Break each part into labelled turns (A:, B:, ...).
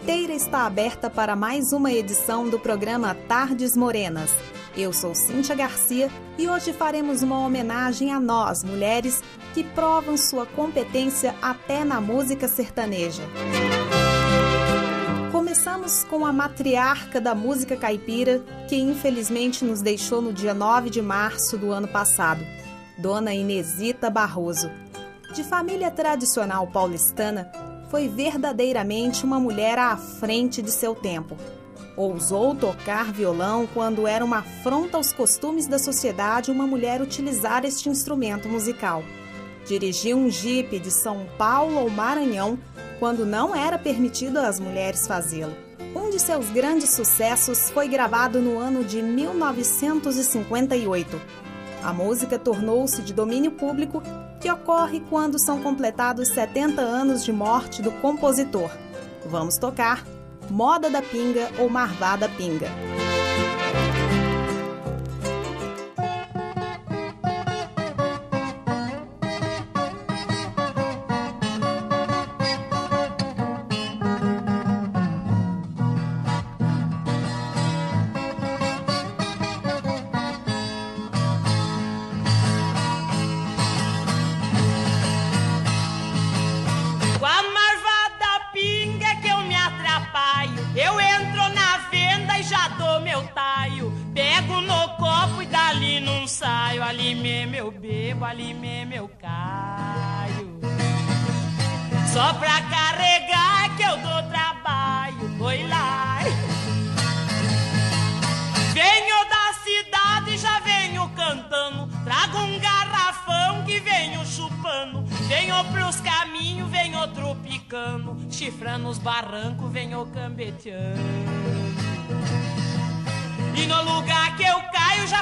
A: porteira está aberta para mais uma edição do programa Tardes Morenas. Eu sou Cíntia Garcia e hoje faremos uma homenagem a nós, mulheres, que provam sua competência até na música sertaneja. Começamos com a matriarca da música caipira, que infelizmente nos deixou no dia 9 de março do ano passado, Dona Inesita Barroso. De família tradicional paulistana, foi verdadeiramente uma mulher à frente de seu tempo. Ousou tocar violão quando era uma afronta aos costumes da sociedade uma mulher utilizar este instrumento musical. Dirigiu um jipe de São Paulo ao Maranhão quando não era permitido às mulheres fazê-lo. Um de seus grandes sucessos foi gravado no ano de 1958. A música tornou-se de domínio público que ocorre quando são completados 70 anos de morte do compositor. Vamos tocar Moda da Pinga ou Marvada Pinga.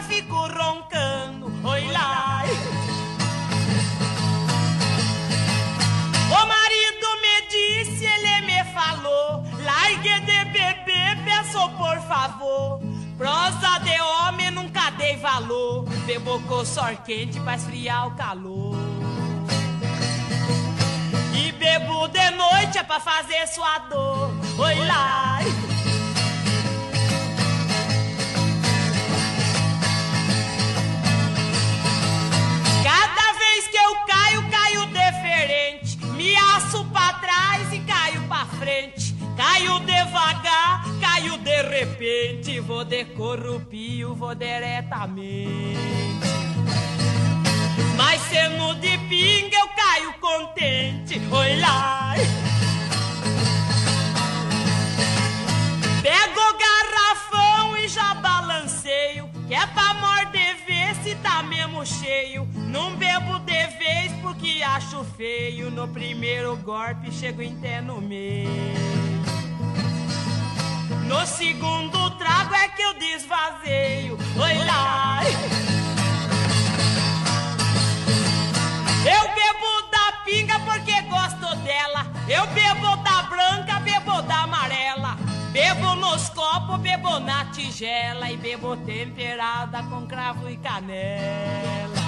B: Fico roncando. Oi lá. O marido me disse, ele me falou. Largue de beber, peço por favor. Prosa de homem nunca dei valor. Bebo com sor quente pra esfriar o calor. E bebo de noite é pra fazer sua dor. Oi lá. Aço pra trás e caio pra frente. Caio devagar, caio de repente. Vou de corrupio, vou diretamente. Mas sendo de pinga eu caio contente. Oi lá. Pego o garrafão e já balanceio. Que é pra morder tá mesmo cheio. Não bebo de vez porque acho feio. No primeiro golpe chego até no meio. No segundo trago é que eu desvazeio. Oi lá. Eu bebo da pinga porque gosto dela. Eu bebo Bebo nos copos, bebo na tigela e bebo temperada com cravo e canela.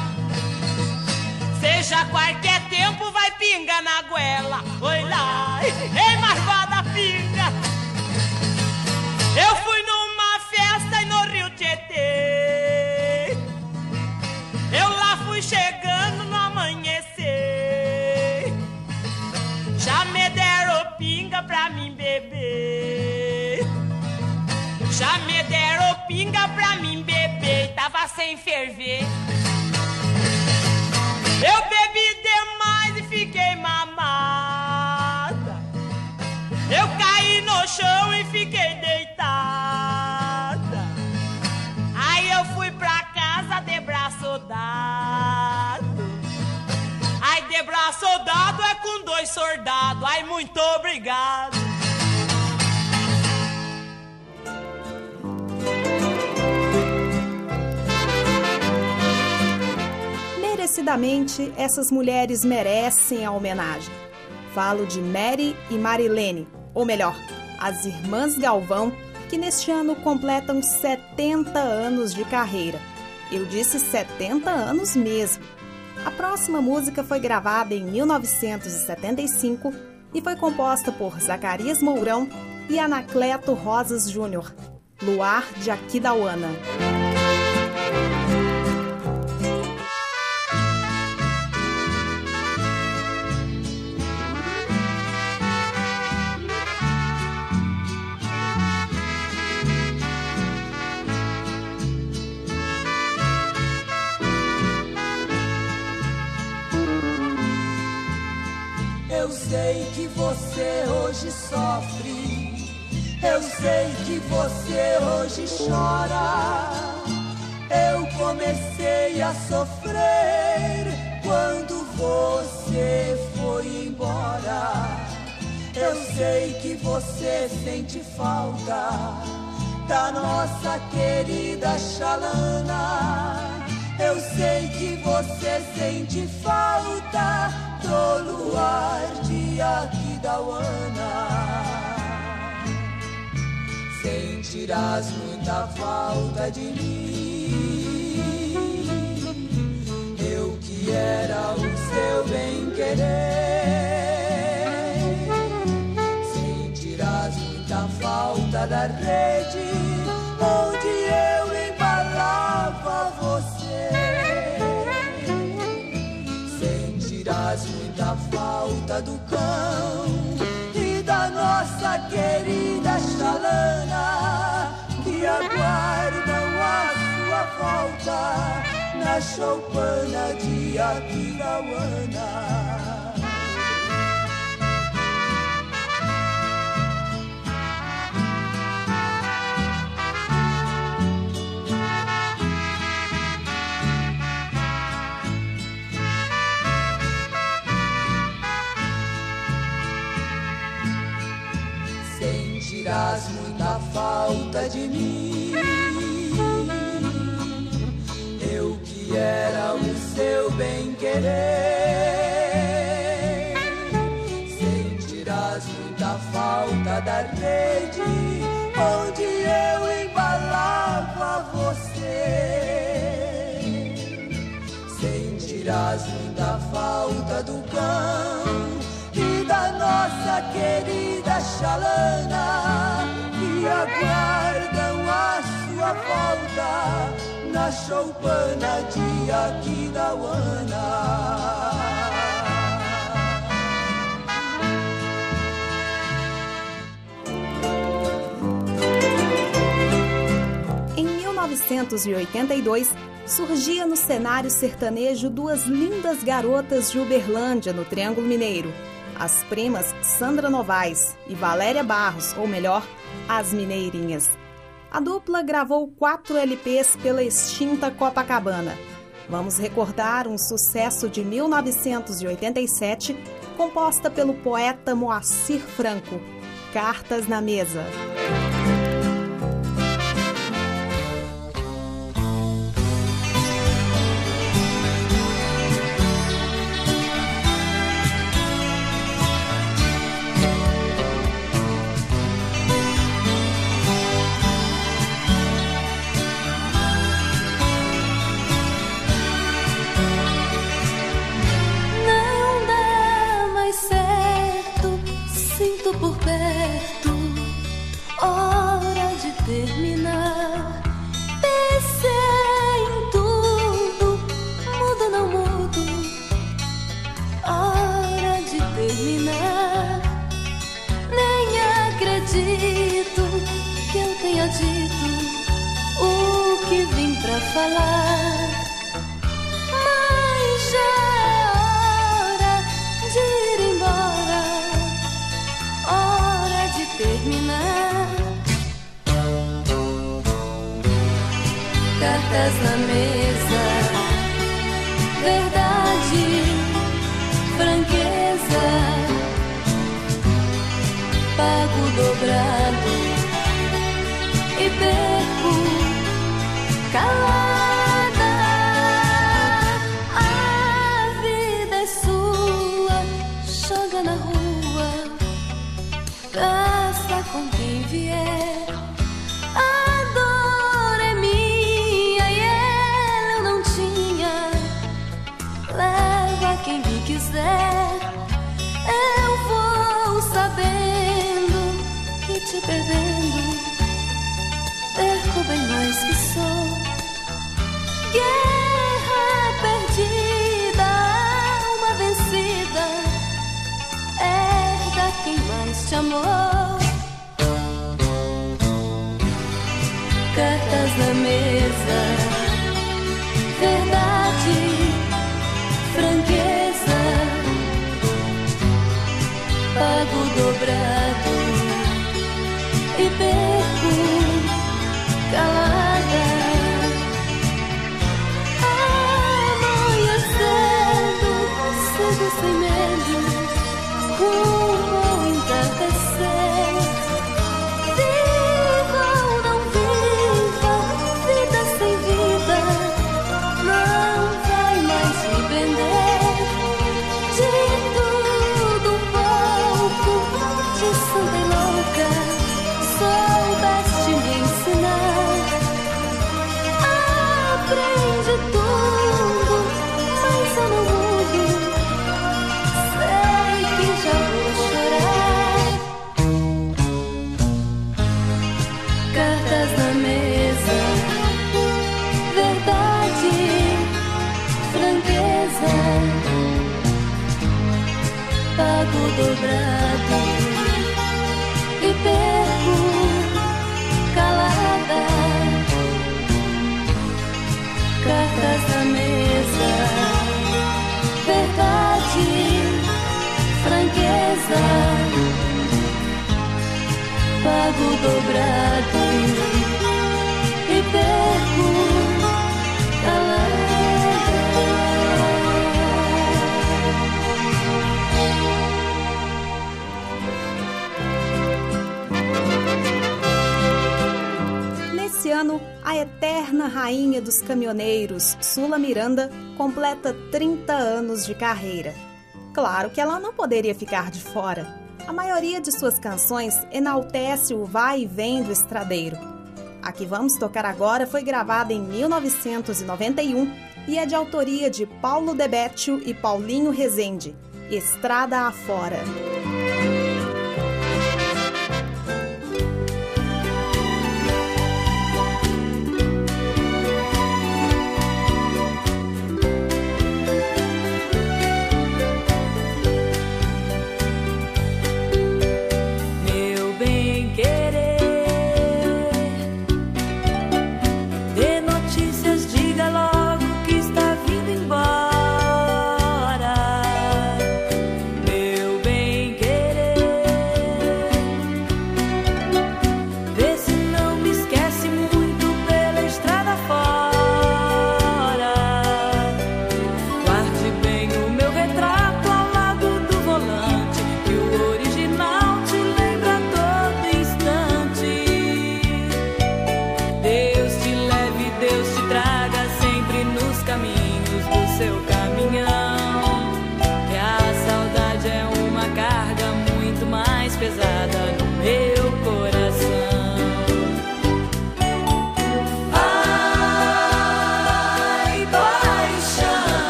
B: Seja qualquer tempo, vai pinga na goela. Oi lá, ei, marvada pinga. Eu fui numa festa no Rio Tietê. Eu lá fui chegando no amanhecer. Já me deram pinga pra mim beber. Pinga pra mim beber. Tava sem ferver. Eu bebi demais e fiquei mamada. Eu caí no chão e fiquei deitada. Aí eu fui pra casa de braço dado. Ai, de braço dado é com dois soldados. Ai, muito obrigado.
A: Merecidamente essas mulheres merecem a homenagem. Falo de Mary e Marilene, ou melhor, as irmãs Galvão, que neste ano completam 70 anos de carreira. Eu disse 70 anos mesmo. A próxima música foi gravada em 1975 e foi composta por Zacarias Mourão,
C: e Anacleto Rosas Júnior, Luar de Aquidauana.
D: Eu sei que você hoje sofre. Eu sei que você hoje chora. Eu comecei a sofrer quando você foi embora. Eu sei que você sente falta da nossa querida Xalana. Eu sei que você sente falta do luar de Aquidauana. Sentirás muita falta de mim. Eu que era o seu bem-querer. Sentirás muita falta da rede falta do cão e da nossa querida Xalana que aguardam a sua volta na choupana de Aquidauana. De mim. Eu que era o seu bem-querer. Sentirás muita falta da rede onde eu embalava você. Sentirás muita falta do cão e da nossa querida Xalana que aguardam volta na choupana de Aquidauana.
C: Em 1982, surgia no cenário sertanejo duas lindas garotas de Uberlândia, no Triângulo Mineiro. As primas Sandra Novaes e Valéria Barros, ou melhor, as Mineirinhas. A dupla gravou quatro LPs pela extinta Copacabana. Vamos recordar um sucesso de 1987, composta pelo poeta Moacir Franco, Cartas na Mesa.
E: Mais te
C: amou. Cartas na mesa, verdade, franqueza, pago dobrado
A: rainha dos caminhoneiros, Sula Miranda, completa 30 anos de carreira. Claro que ela não poderia ficar de fora. A maioria de suas canções enaltece o vai e vem do estradeiro. A que vamos tocar agora foi gravada em 1991 e é de autoria de Paulo Debetio e Paulinho Rezende. Estrada afora.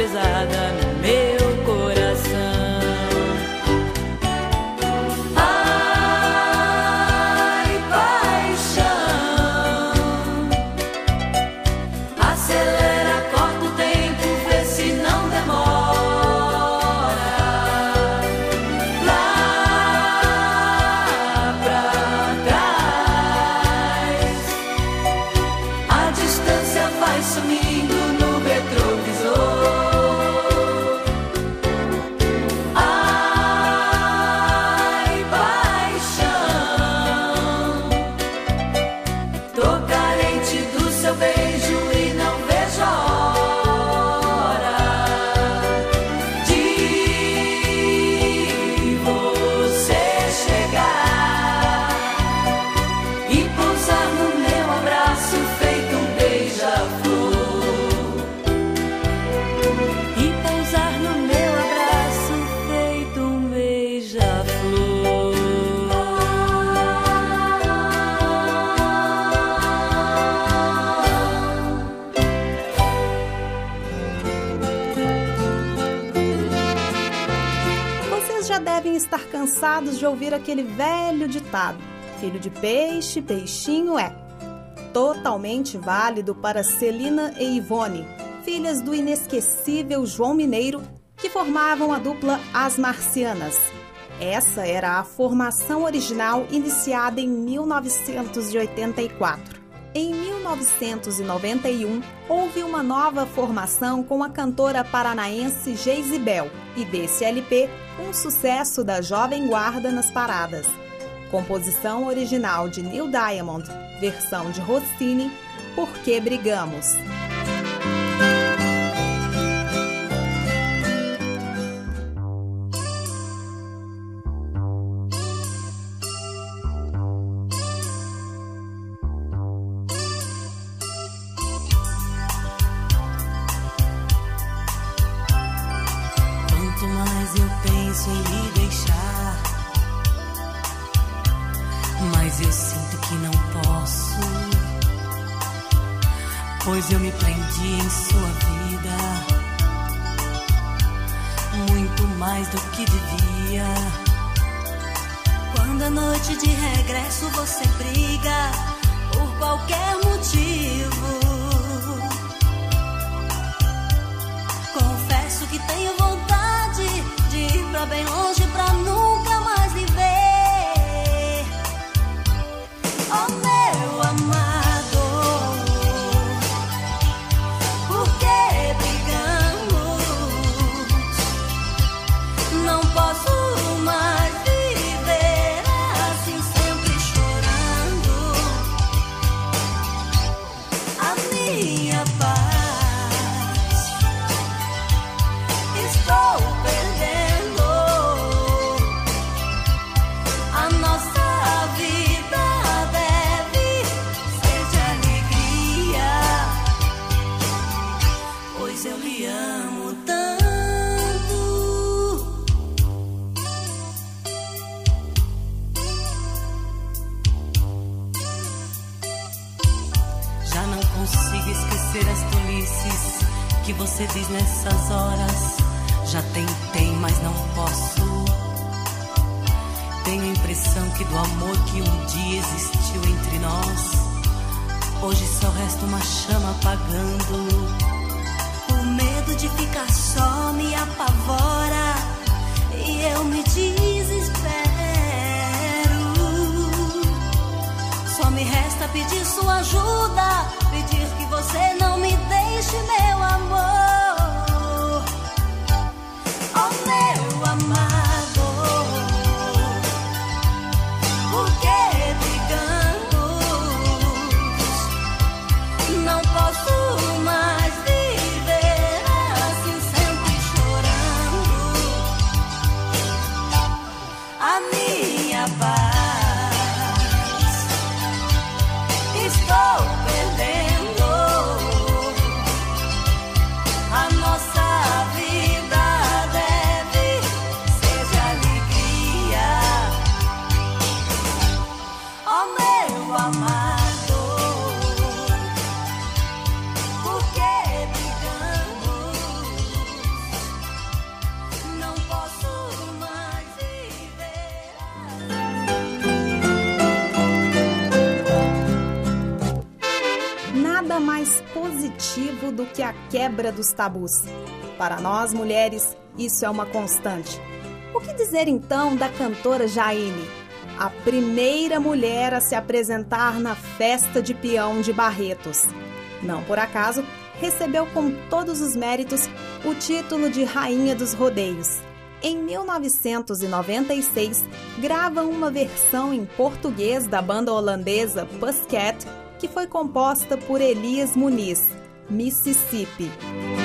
A: bizarre. Estar cansados de ouvir aquele velho ditado: filho de peixe, peixinho é. Totalmente válido para Celina e Ivone, filhas do inesquecível João Mineiro, que formavam a dupla As Marcianas. Essa era a formação original iniciada em 1984. Em 1991, houve uma nova formação com a cantora paranaense Geisibel e desse LP, um sucesso da Jovem Guarda nas paradas. Composição original de Neil Diamond, versão de Rossini, Por que Brigamos?
F: Eu sinto que não posso. Pois eu me prendi em sua vida, muito mais do que devia.
C: Quando a noite de regresso você briga por qualquer motivo. Confesso que tenho vontade de ir pra bem longe pra nunca
F: apagando.
A: Quebra dos tabus. Para nós mulheres, isso é uma constante. O que dizer então da cantora Jaine, a primeira mulher a se apresentar na festa de peão de Barretos? Não por acaso, recebeu com todos os méritos o título de Rainha dos Rodeios. Em 1996, grava uma versão em português da banda holandesa Pussycat, que foi composta por Elias Muniz, Mississippi.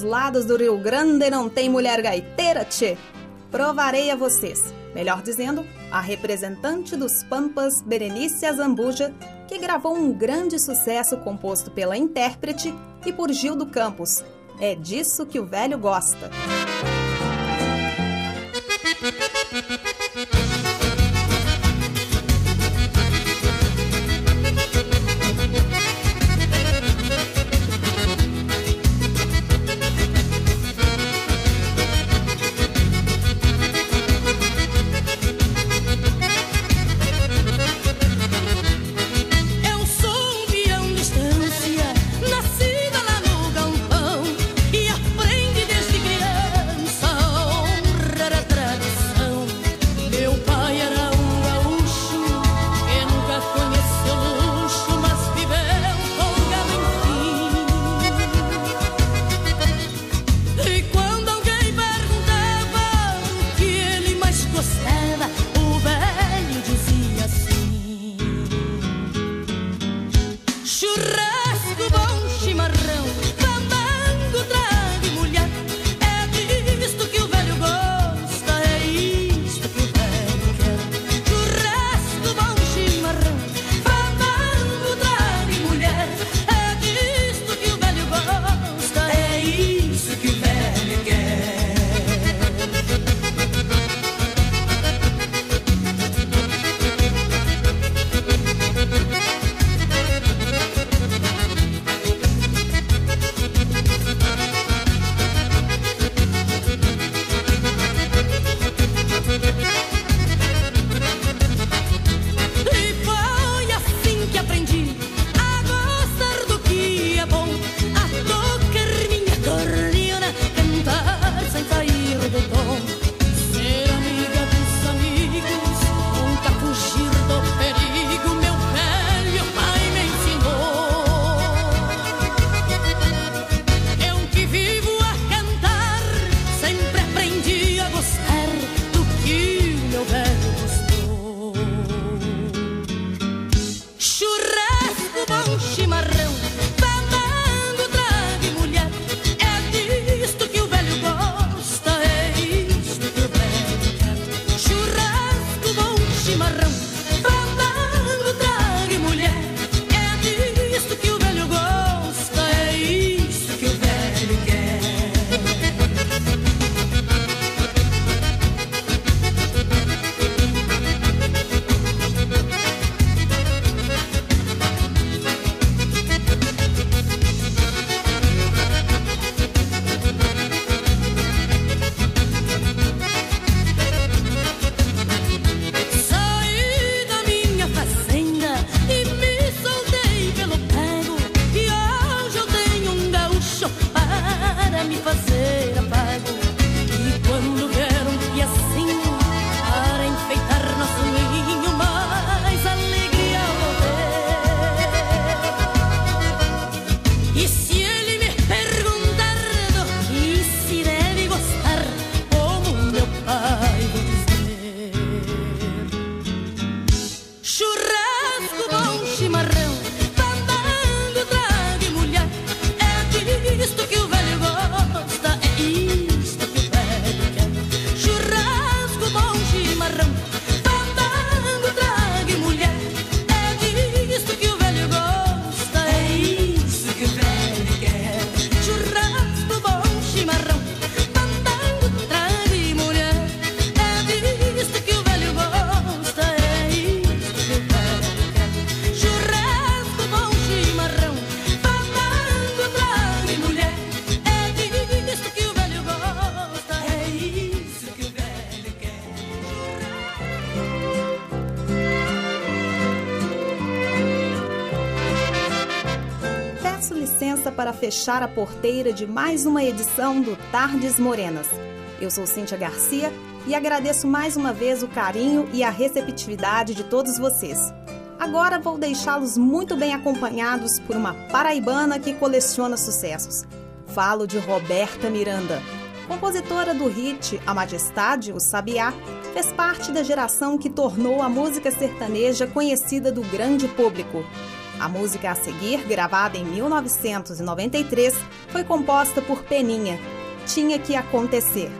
G: Pense que para os lados do Rio Grande não tem mulher gaiteira, tchê. Provarei a vocês. Melhor dizendo, a representante dos Pampas, Berenice Azambuja, que gravou um grande sucesso composto pela intérprete e por Gildo Campos. É disso que o velho gosta. Fechar a porteira de mais uma edição do Tardes Morenas. Eu sou Cíntia Garcia e agradeço mais uma vez o carinho e a receptividade de todos vocês. Agora vou deixá-los muito bem acompanhados por uma paraibana que coleciona sucessos. Falo de Roberta Miranda. Compositora do hit A Majestade, o Sabiá, fez parte da geração que tornou a música sertaneja conhecida do grande público.
A: A música a seguir, gravada em 1993, foi composta por Peninha. Tinha que acontecer.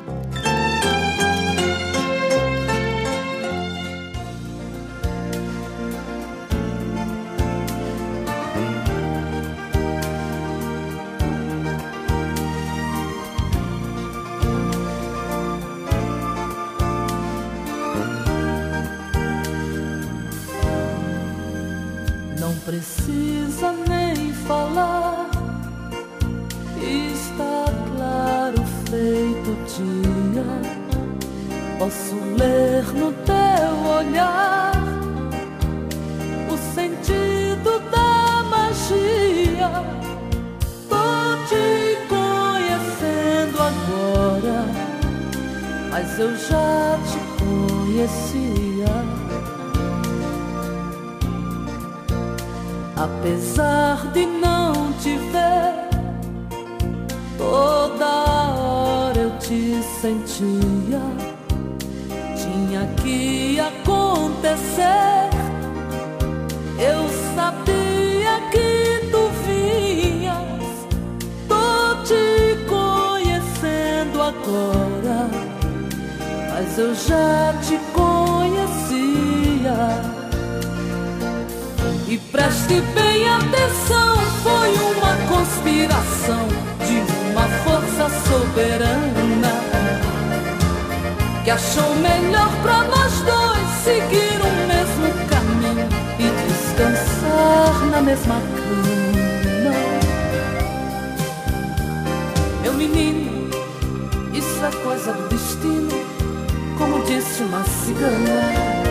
C: Hora eu te sentia. Tinha que acontecer. Eu sabia que tu vinhas. Tô te conhecendo agora, mas eu já te conhecia. E preste bem atenção, foi uma conspiração uma força soberana que achou melhor para nós dois seguir o mesmo caminho e descansar na mesma cama. Meu menino, isso é coisa do destino, como disse uma cigana.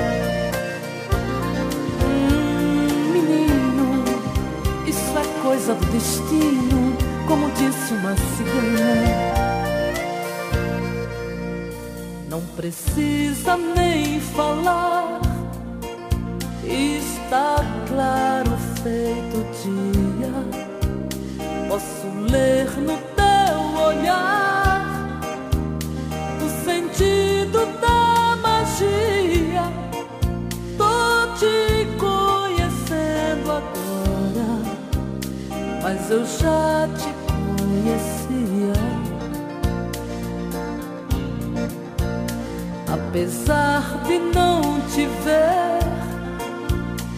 C: coisa do destino, como disse uma cigana. Não precisa nem falar, está claro feito dia. Posso ler no teu olhar o sentido da magia. Tô te conhecendo agora mas eu já te Apesar de não te ver,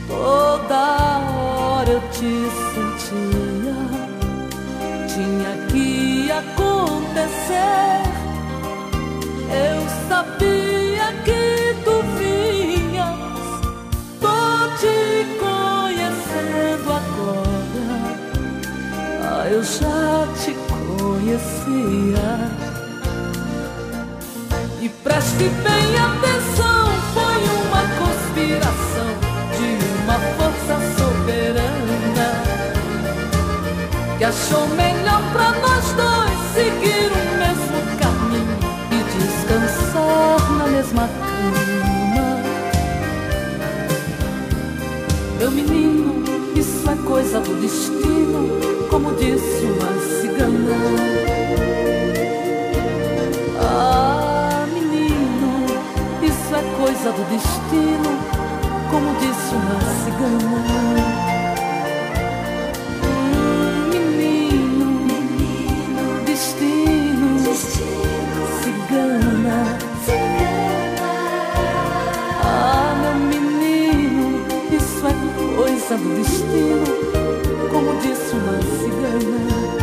C: toda hora eu te sentia. Tinha que acontecer. Eu sabia que tu vinhas, tô te conhecendo agora eu já te conhecia. Preste bem atenção, foi uma conspiração de uma força soberana que achou melhor para nós dois seguir o mesmo caminho e descansar na mesma cama. Meu menino, isso é coisa do destino como disse uma cigana. Coisa do destino, como disse uma cigana. Hum, menino, menino, destino, destino, cigana. Ah, meu menino, isso é coisa do destino como disse uma cigana.